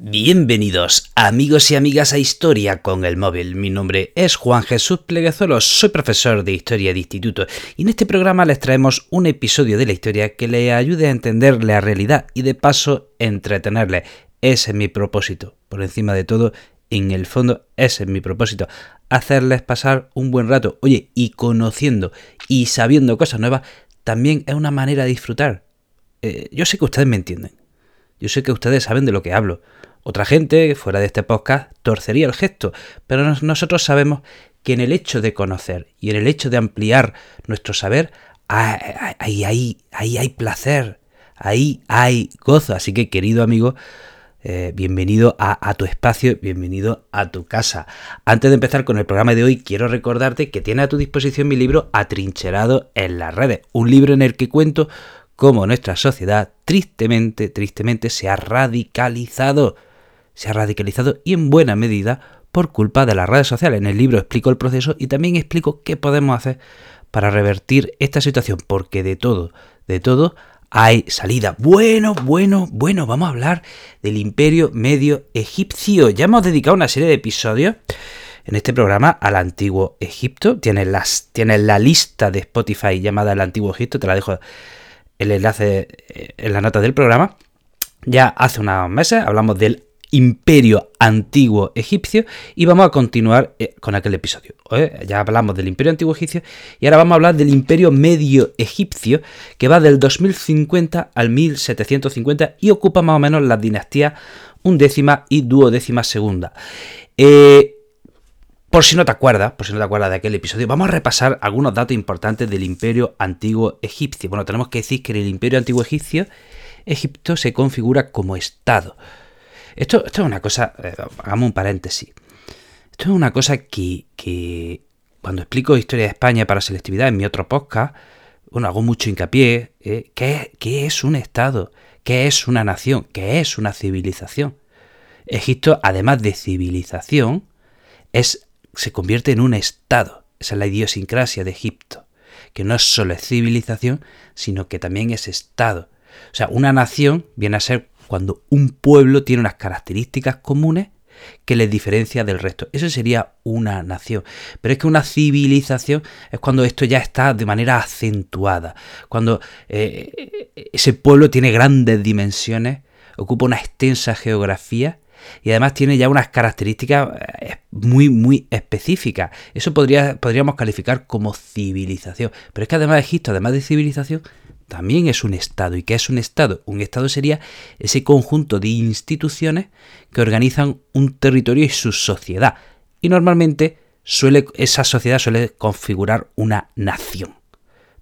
Bienvenidos amigos y amigas a Historia con el móvil. Mi nombre es Juan Jesús Pleguezolo, soy profesor de Historia de Instituto y en este programa les traemos un episodio de la historia que le ayude a entender la realidad y de paso entretenerle. Ese es mi propósito. Por encima de todo, en el fondo, ese es mi propósito. Hacerles pasar un buen rato. Oye, y conociendo y sabiendo cosas nuevas también es una manera de disfrutar. Eh, yo sé que ustedes me entienden. Yo sé que ustedes saben de lo que hablo. Otra gente, fuera de este podcast, torcería el gesto, pero nosotros sabemos que en el hecho de conocer y en el hecho de ampliar nuestro saber, ahí, ahí, ahí hay placer, ahí hay gozo. Así que, querido amigo, eh, bienvenido a, a, tu espacio, bienvenido a tu casa. Antes de empezar con el programa de hoy, quiero recordarte que tiene a tu disposición mi libro Atrincherado en las redes, un libro en el que cuento cómo nuestra sociedad tristemente, tristemente se ha radicalizado se ha radicalizado y en buena medida por culpa de las redes sociales. En el libro explico el proceso y también explico qué podemos hacer para revertir esta situación, porque de todo, de todo hay salida. Bueno, bueno, bueno, vamos a hablar del imperio medio egipcio. Ya hemos dedicado una serie de episodios en este programa al antiguo Egipto. Tienes, las, tienes la lista de Spotify llamada El antiguo Egipto, te la dejo el enlace eh, en la nota del programa. Ya hace unos meses hablamos del imperio antiguo egipcio y vamos a continuar eh, con aquel episodio. ¿eh? Ya hablamos del imperio antiguo egipcio y ahora vamos a hablar del imperio medio egipcio que va del 2050 al 1750 y ocupa más o menos las dinastías undécima y duodécima segunda. Eh, por si no te acuerdas, por si no te acuerdas de aquel episodio, vamos a repasar algunos datos importantes del imperio antiguo egipcio. Bueno, tenemos que decir que en el imperio antiguo egipcio, Egipto se configura como Estado. Esto, es una cosa, eh, hagamos un paréntesis. Esto es una cosa que, cuando explico historia de España para selectividad en mi otro podcast, bueno, hago mucho hincapié, eh, ¿qué, ¿qué es un Estado? ¿Qué es una nación? ¿Qué es una civilización? Egipto, además de civilización, es, se convierte en un Estado. Esa es la idiosincrasia de Egipto, que no es solo civilización, sino que también es Estado. O sea, una nación viene a ser cuando un pueblo tiene unas características comunes que les diferencia del resto. Eso sería una nación. Pero es que una civilización es cuando esto ya está de manera acentuada, cuando eh, ese pueblo tiene grandes dimensiones, ocupa una extensa geografía y además tiene ya unas características eh, muy, muy específicas. Eso podría, podríamos calificar como civilización. Pero es que además Egipto, además de civilización, también es un Estado. ¿Y qué es un Estado? Un Estado sería ese conjunto de instituciones que organizan un territorio y su sociedad. Y normalmente suele, esa sociedad suele configurar una nación.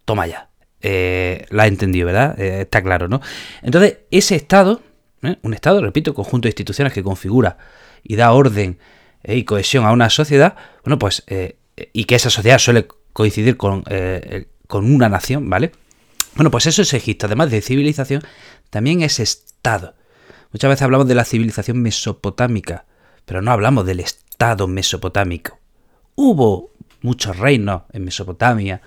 Toma ya. Eh, la he entendido, ¿verdad? Eh, está claro, ¿no? Entonces, ese Estado, ¿eh? un Estado, repito, conjunto de instituciones que configura y da orden y cohesión a una sociedad, bueno, pues, y que esa sociedad suele coincidir con, con una nación, ¿vale? Bueno, pues eso es Egipto. Además de civilización, también es Estado. Muchas veces hablamos de la civilización mesopotámica, pero no hablamos del Estado mesopotámico. Hubo muchos reinos en Mesopotamia,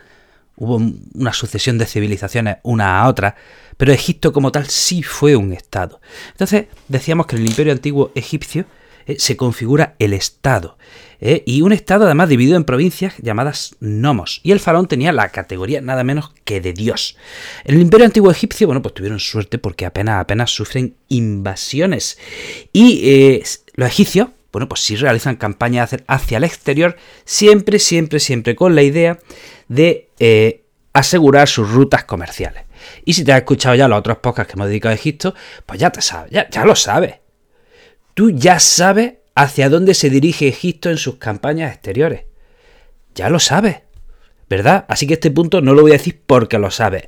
hubo una sucesión de civilizaciones una a otra, pero Egipto como tal sí fue un Estado. Entonces decíamos que en el imperio antiguo egipcio eh, se configura el Estado. Eh, y un Estado además dividido en provincias llamadas nomos. Y el faraón tenía la categoría nada menos que de Dios. En el imperio antiguo egipcio, bueno, pues tuvieron suerte porque apenas, apenas sufren invasiones. Y eh, los egipcios, bueno, pues sí realizan campañas hacia el exterior, siempre, siempre, siempre con la idea de asegurar sus rutas comerciales. Y si te has escuchado ya los otros podcasts que hemos dedicado a Egipto, pues ya te sabes, ya, ya lo sabes tú ya sabes hacia dónde se dirige Egipto en sus campañas exteriores. Ya lo sabes, ¿verdad? Así que este punto no lo voy a decir porque lo sabes.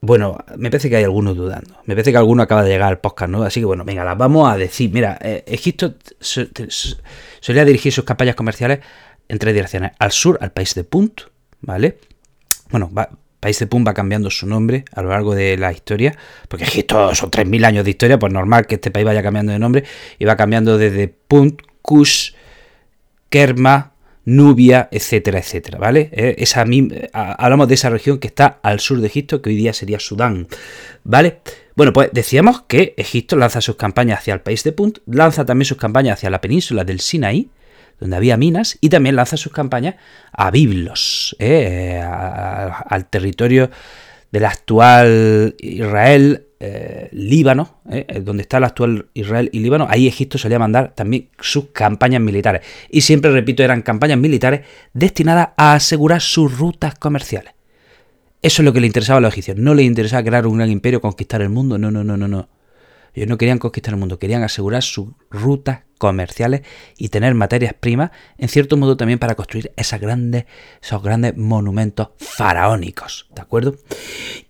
Bueno, me parece que hay algunos dudando. Me parece que alguno acaba de llegar al podcast ¿no? Así que bueno, venga, las vamos a decir. Mira, eh, Egipto solía dirigir sus campañas comerciales en tres direcciones. Al sur, al país de Punt, ¿vale? Bueno, va, país de Pum va cambiando su nombre a lo largo de la historia, porque Egipto son 3.000 años de historia, pues normal que este país vaya cambiando de nombre, y va cambiando desde Punt, Kush, Kerma, Nubia, etcétera, etcétera, ¿vale? Eh, hablamos de esa región que está al sur de Egipto, que hoy día sería Sudán, ¿vale? Bueno, pues decíamos que Egipto lanza sus campañas hacia el país de Punt, lanza también sus campañas hacia la península del Sinaí, donde había minas, y también lanza sus campañas a Biblos, eh, al territorio del actual Israel, eh, Líbano, eh, donde está el actual Israel y Líbano, ahí Egipto solía mandar también sus campañas militares. Y siempre, repito, eran campañas militares destinadas a asegurar sus rutas comerciales. Eso es lo que le interesaba a los egipcios. No les interesaba crear un gran imperio, conquistar el mundo. No, no, no, no, no. Ellos no querían conquistar el mundo, querían asegurar sus rutas comerciales y tener materias primas, en cierto modo también para construir esas grandes, esos grandes monumentos faraónicos, ¿de acuerdo?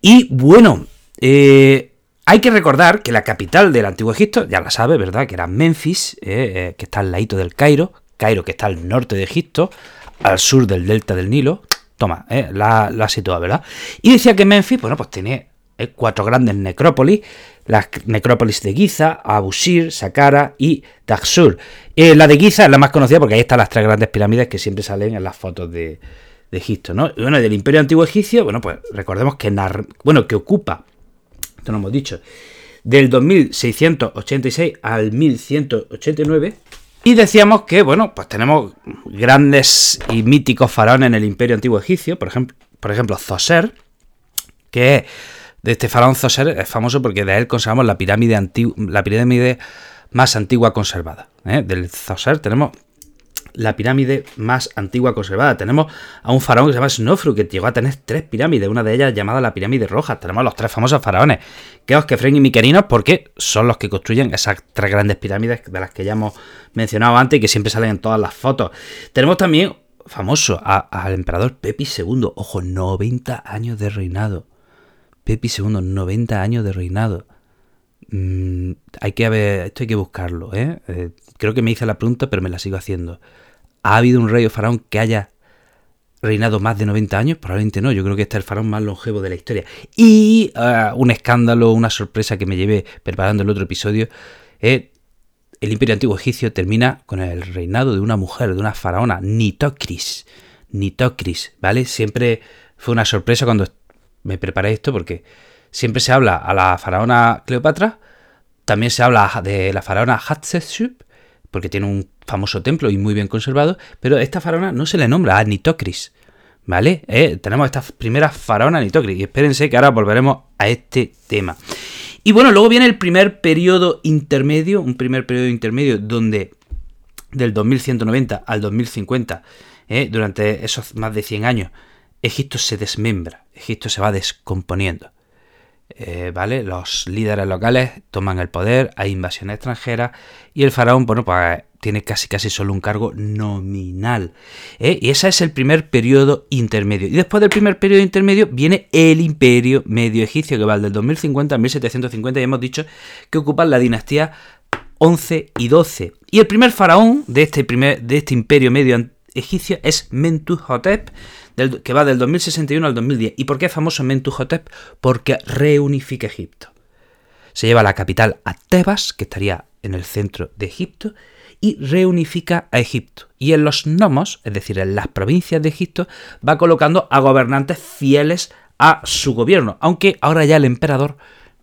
Y bueno, eh, hay que recordar que la capital del antiguo Egipto, ya la sabe, ¿verdad? Que era Memphis, eh, eh, que está al ladito del Cairo, Cairo que está al norte de Egipto, al sur del delta del Nilo. Toma, la, la situado, ¿verdad? Y decía que Memphis, bueno, pues tiene cuatro grandes necrópolis las necrópolis de Giza, Abusir, Saqqara y Daxur. Eh, la de Giza es la más conocida porque ahí están las tres grandes pirámides que siempre salen en las fotos de, Egipto, ¿no? Y bueno, del Imperio Antiguo Egipcio, bueno, pues recordemos que, bueno, que ocupa, esto lo hemos dicho, del 2686 al 1189. Y decíamos que, bueno, pues tenemos grandes y míticos faraones en el Imperio Antiguo Egipcio, por ejemplo, por ejemplo Zoser, que es de este faraón Zoser es famoso porque de él conservamos la pirámide, la pirámide más antigua conservada. ¿eh? Del Zoser tenemos la pirámide más antigua conservada. Tenemos a un faraón que se llama Snofru, que llegó a tener tres pirámides, una de ellas llamada la pirámide roja. Tenemos los tres famosos faraones, Keos, Kefren y Miquerinos, porque son los que construyen esas tres grandes pirámides de las que ya hemos mencionado antes y que siempre salen en todas las fotos. Tenemos también famoso al emperador Pepi II, ojo, 90 años de reinado. Pepi II, 90 años de reinado. Mm, hay que ver, esto hay que buscarlo, ¿eh? ¿eh? Creo que me hice la pregunta, pero me la sigo haciendo. ¿Ha habido un rey o faraón que haya reinado más de 90 años? Probablemente no, yo creo que este es el faraón más longevo de la historia. Y ah, un escándalo, una sorpresa que me llevé preparando el otro episodio, eh, el imperio antiguo egipcio termina con el reinado de una mujer, de una faraona, Nitocris. Nitocris, ¿vale? Siempre fue una sorpresa cuando me preparé esto porque siempre se habla a la faraona Cleopatra, también se habla de la faraona Hatshepsut, porque tiene un famoso templo y muy bien conservado, pero esta faraona no se le nombra a Nitocris, ¿vale? Eh, tenemos esta primera faraona Nitocris, y espérense que ahora volveremos a este tema. Y bueno, luego viene el primer periodo intermedio, un primer periodo intermedio donde del 2190 al 2050, eh, durante esos más de 100 años, Egipto se desmembra, Egipto se va descomponiendo. Eh, ¿Vale? Los líderes locales toman el poder, hay invasión extranjera y el faraón, bueno, pues tiene casi casi solo un cargo nominal. ¿eh? Y ese es el primer periodo intermedio. Y después del primer periodo intermedio viene el imperio medio egipcio, que va del 2050 al 1750, y hemos dicho que ocupan la dinastía 11 y 12. Y el primer faraón de este, primer, de este imperio medio egipcio es Mentuhotep, que va del 2061 al 2010. ¿Y por qué es famoso Mentuhotep? Porque reunifica Egipto. Se lleva la capital a Tebas, que estaría en el centro de Egipto, y reunifica a Egipto. Y en los nomos, es decir, en las provincias de Egipto, va colocando a gobernantes fieles a su gobierno, aunque ahora ya el emperador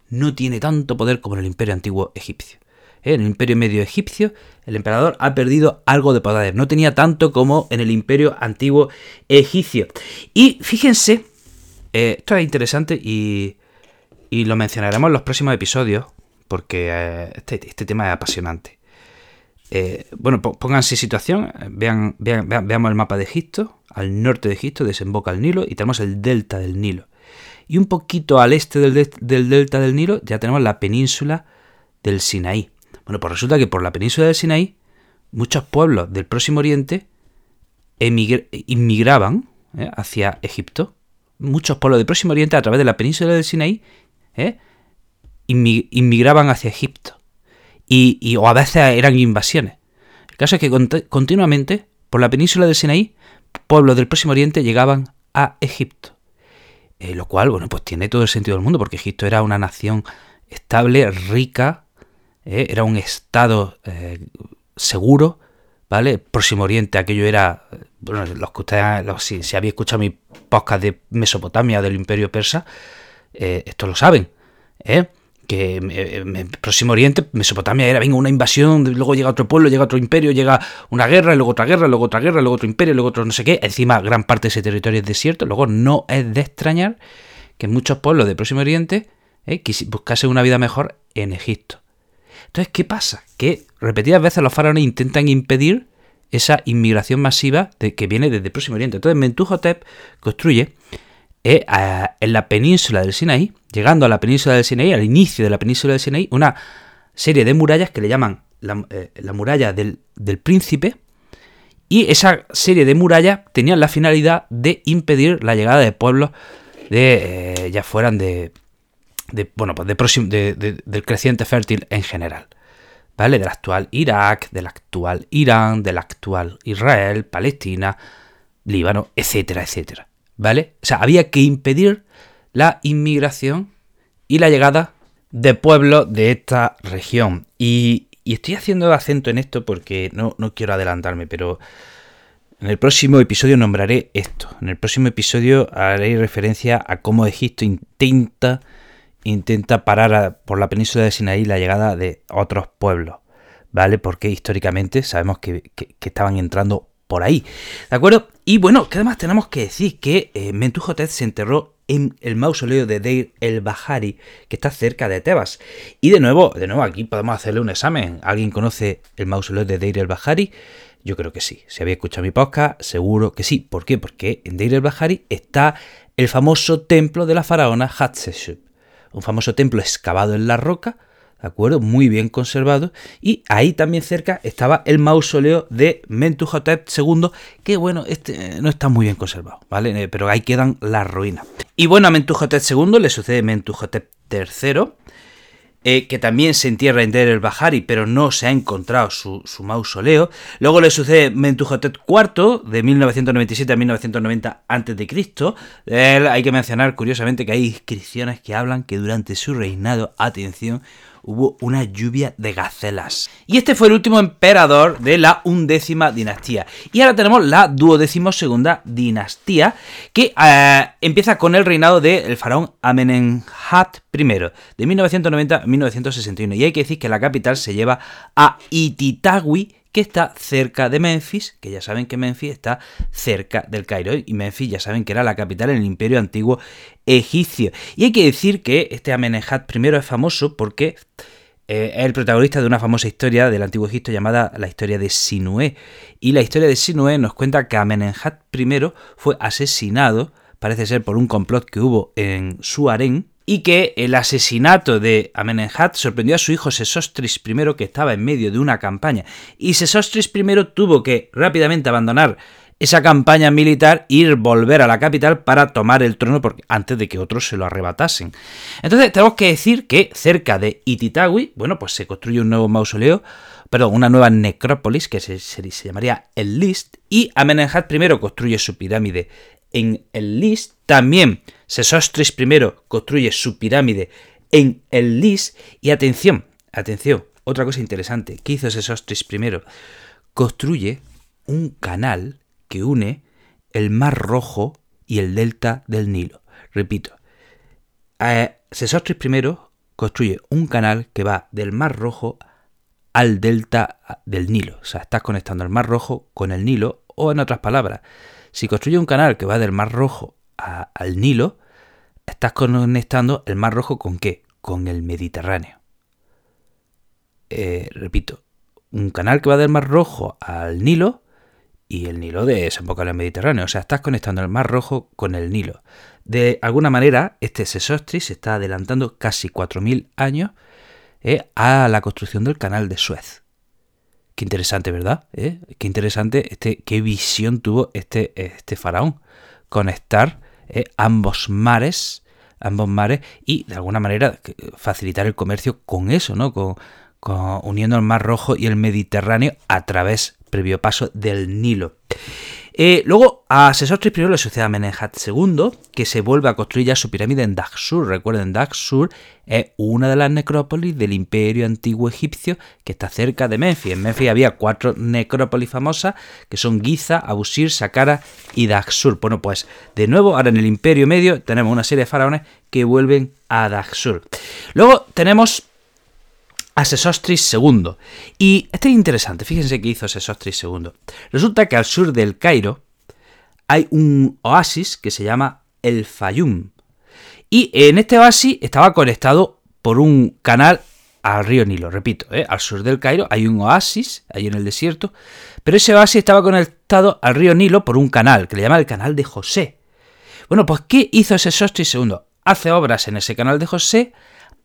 no tiene tanto poder como en el imperio antiguo egipcio. ¿Eh? En el imperio medio egipcio, el emperador ha perdido algo de poder, no tenía tanto como en el imperio antiguo egipcio. Y fíjense, eh, esto es interesante y, lo mencionaremos en los próximos episodios, porque eh, este, este, tema es apasionante. bueno, pónganse situación, vean, veamos el mapa de Egipto, al norte de Egipto desemboca el Nilo y tenemos el delta del Nilo. Y un poquito al este del, delta del Nilo ya tenemos la península del Sinaí. Bueno, pues resulta que por la península del Sinaí muchos pueblos del Próximo Oriente inmigraban ¿eh? hacia Egipto. Muchos pueblos del Próximo Oriente a través de la península del Sinaí ¿eh? inmigraban hacia Egipto. Y, o a veces eran invasiones. El caso es que continuamente por la península del Sinaí pueblos del Próximo Oriente llegaban a Egipto. Eh, lo cual, bueno, pues tiene todo el sentido del mundo, porque Egipto era una nación estable, rica, eh, era un estado eh, seguro, ¿vale? Próximo Oriente, aquello era, bueno, los que ustedes, si, si habéis escuchado mi podcast de Mesopotamia, del Imperio Persa, esto lo saben, ¿eh? que en Próximo Oriente, Mesopotamia era, venga, una invasión, luego llega otro pueblo, llega otro imperio, llega una guerra, luego otra guerra, luego otra guerra, luego otro imperio, luego otro no sé qué. Encima, gran parte de ese territorio es desierto. Luego, no es de extrañar que muchos pueblos de Próximo Oriente eh, una vida mejor en Egipto. Entonces, ¿qué pasa? Que repetidas veces los faraones intentan impedir esa inmigración masiva que viene desde Próximo Oriente. Entonces, Mentuhotep construye eh, en la península del Sinaí, llegando a la península del Sinaí, al inicio de la península del Sinaí, una serie de murallas que le llaman la, eh, muralla del, príncipe, y esa serie de murallas tenían la finalidad de impedir la llegada de pueblos de eh, ya fueran de, bueno pues de, del creciente fértil en general vale del actual Irak del actual Irán del actual Israel Palestina Líbano etcétera etcétera ¿vale? O sea, había que impedir la inmigración y la llegada de pueblos de esta región. Y, estoy haciendo acento en esto porque no, no quiero adelantarme, pero en el próximo episodio nombraré esto. En el próximo episodio haré referencia a cómo Egipto intenta, intenta parar por la península de Sinaí la llegada de otros pueblos, ¿vale? Porque históricamente sabemos que, que estaban entrando por ahí. ¿De acuerdo? Y bueno, que además tenemos que decir que eh, Mentuhotep se enterró en el mausoleo de Deir el Bahari, que está cerca de Tebas. Y de nuevo, de nuevo, aquí podemos hacerle un examen. ¿Alguien conoce el mausoleo de Deir el Bahari? Yo creo que sí. Si había escuchado mi podcast, seguro que sí. ¿Por qué? Porque en Deir el Bahari está el famoso templo de la faraona Hatshepsut. Un famoso templo excavado en la roca ¿de acuerdo? Muy bien conservado. Y ahí también cerca estaba el mausoleo de Mentuhotep II, que bueno, este eh, no está muy bien conservado, ¿vale? Eh, pero ahí quedan las ruinas. Y bueno, a Mentuhotep II le sucede Mentuhotep III, eh, que también se entierra en Der el Bahari, pero no se ha encontrado su, mausoleo. Luego le sucede Mentuhotep IV, de 1997 a 1990 a.C. hay que mencionar curiosamente que hay inscripciones que hablan que durante su reinado, atención, hubo una lluvia de gacelas. Y este fue el último emperador de la undécima dinastía. Y ahora tenemos la duodécimo segunda dinastía, que eh, empieza con el reinado del faraón Amenemhat I, de 1990 a 1961. Y hay que decir que la capital se lleva a Ititawi, que está cerca de Memphis, que ya saben que Memphis está cerca del Cairo, y Memphis ya saben que era la capital en el imperio antiguo egipcio. Y hay que decir que este Amenemhat I es famoso porque eh, es el protagonista de una famosa historia del antiguo Egipto llamada la historia de Sinué. Y la historia de Sinué nos cuenta que Amenemhat I fue asesinado, parece ser por un complot que hubo en su y que el asesinato de Amenemhat sorprendió a su hijo Sesostris I, que estaba en medio de una campaña, y Sesostris I tuvo que rápidamente abandonar esa campaña militar ir volver a la capital para tomar el trono porque, antes de que otros se lo arrebatasen. Entonces tenemos que decir que cerca de Ititawi, bueno, pues se construye un nuevo mausoleo perdón, una nueva necrópolis que se, llamaría el List, y Amenemhat I construye su pirámide en el List, también Sesostris I construye su pirámide en el List, y atención, atención, otra cosa interesante, ¿qué hizo Sesostris I? Construye un canal que une el Mar Rojo y el delta del Nilo. Repito, eh, Sesostris I construye un canal que va del Mar Rojo al delta del Nilo. O sea, estás conectando el Mar Rojo con el Nilo, o en otras palabras, si construye un canal que va del Mar Rojo al Nilo, estás conectando el Mar Rojo con qué? Con el Mediterráneo. Eh, repito, un canal que va del Mar Rojo al Nilo y el Nilo desemboca en el Mediterráneo. O sea, estás conectando el Mar Rojo con el Nilo. De alguna manera, este Sesostris se está adelantando casi 4.000 años eh, a la construcción del canal de Suez. Qué interesante, ¿verdad? ¿Eh? Qué interesante, este, qué visión tuvo este, este faraón. Conectar eh, ambos mares, ambos mares, y de alguna manera facilitar el comercio con eso, ¿no? Con, uniendo el Mar Rojo y el Mediterráneo a través, previo paso, del Nilo. Eh, luego a Sesostris I le sucede a Menenhat II, que se vuelve a construir ya su pirámide en Daxur. Recuerden, Daxur es una de las necrópolis del imperio antiguo egipcio que está cerca de Memphis. En Memphis había cuatro necrópolis famosas, que son Giza, Abusir, Saqqara y Daxur. Bueno, pues de nuevo, ahora en el imperio medio tenemos una serie de faraones que vuelven a Daxur. Luego tenemos a Sesostris II. Y esto es interesante, fíjense qué hizo Sesostris II. Resulta que al sur del Cairo hay un oasis que se llama el Fayum. Y en este oasis estaba conectado por un canal al río Nilo. Repito, ¿eh? al sur del Cairo hay un oasis, ahí en el desierto, pero ese oasis estaba conectado al río Nilo por un canal, que le llama el canal de José. Bueno, pues ¿qué hizo Sesostris II? Hace obras en ese canal de José,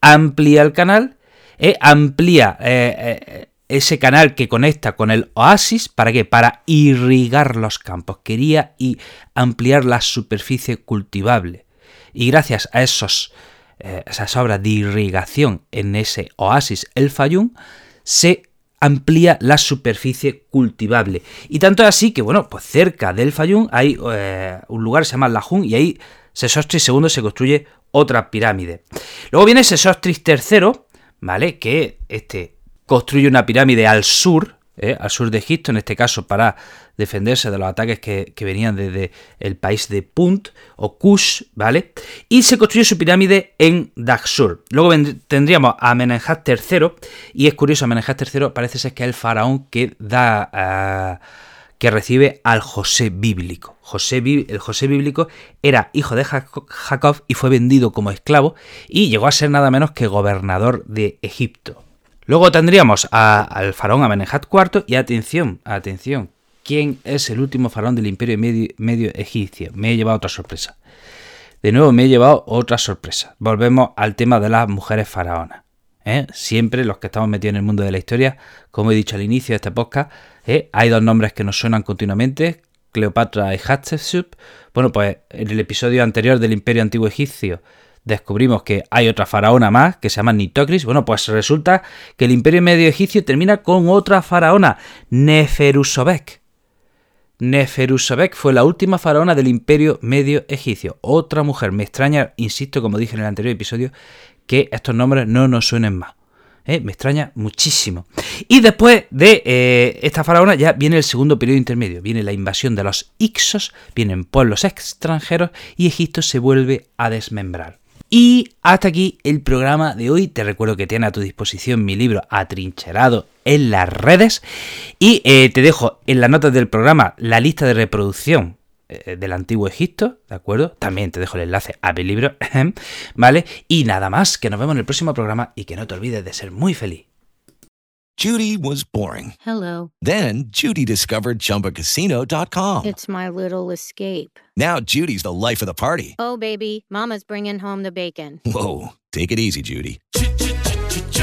amplía el canal eh, amplía eh, eh, ese canal que conecta con el oasis, ¿para qué? Para irrigar los campos. Quería y ampliar la superficie cultivable. Y gracias a esos, esas obras de irrigación en ese oasis, el Fayum, se amplía la superficie cultivable. Y tanto es así que, bueno, pues cerca del Fayum hay un lugar que se llama Lajun y ahí Sesostris II se construye otra pirámide. Luego viene Sesostris III, ¿vale? Que este construye una pirámide al sur, ¿eh? al sur de Egipto, en este caso para defenderse de los ataques que, venían desde el país de Punt o Kush, ¿vale? Y se construye su pirámide en Daxur. Luego tendríamos a Amenemhat III, y es curioso, Amenemhat III parece ser que es el faraón que da... Ah, que recibe al José bíblico. José, el José bíblico era hijo de Jacob y fue vendido como esclavo y llegó a ser nada menos que gobernador de Egipto. Luego tendríamos al faraón Amenemhat IV y atención, atención, ¿quién es el último faraón del imperio medio, medio egipcio? Me he llevado otra sorpresa. De nuevo me he llevado otra sorpresa. Volvemos al tema de las mujeres faraonas. ¿Eh? Siempre los que estamos metidos en el mundo de la historia, como he dicho al inicio de este podcast, ¿eh? hay dos nombres que nos suenan continuamente, Cleopatra y Hatshepsut. Bueno, pues en el episodio anterior del Imperio Antiguo Egipcio descubrimos que hay otra faraona más que se llama Nitocris. Bueno, pues resulta que el Imperio Medio Egipcio termina con otra faraona, Neferusobek. Neferusobek fue la última faraona del Imperio Medio Egipcio. Otra mujer. Me extraña, insisto, como dije en el anterior episodio, que estos nombres no nos suenen más. ¿eh? Me extraña muchísimo. Y después de eh, esta faraona ya viene el segundo periodo intermedio. Viene la invasión de los Ixos, vienen pueblos extranjeros y Egipto se vuelve a desmembrar. Y hasta aquí el programa de hoy. Te recuerdo que tiene a tu disposición mi libro Atrincherado en las redes. Y eh, te dejo en las notas del programa la lista de reproducción eh, del antiguo Egipto, ¿de acuerdo? También te dejo el enlace a mi libro, ¿vale? Y nada más, que nos vemos en el próximo programa y que no te olvides de ser muy feliz. Judy was boring. Hello. Then Judy discovered chumbacasino.com. It's my little escape. Now Judy's the life of the party. Oh, baby, mama's bringing home the bacon. Whoa, take it easy, Judy.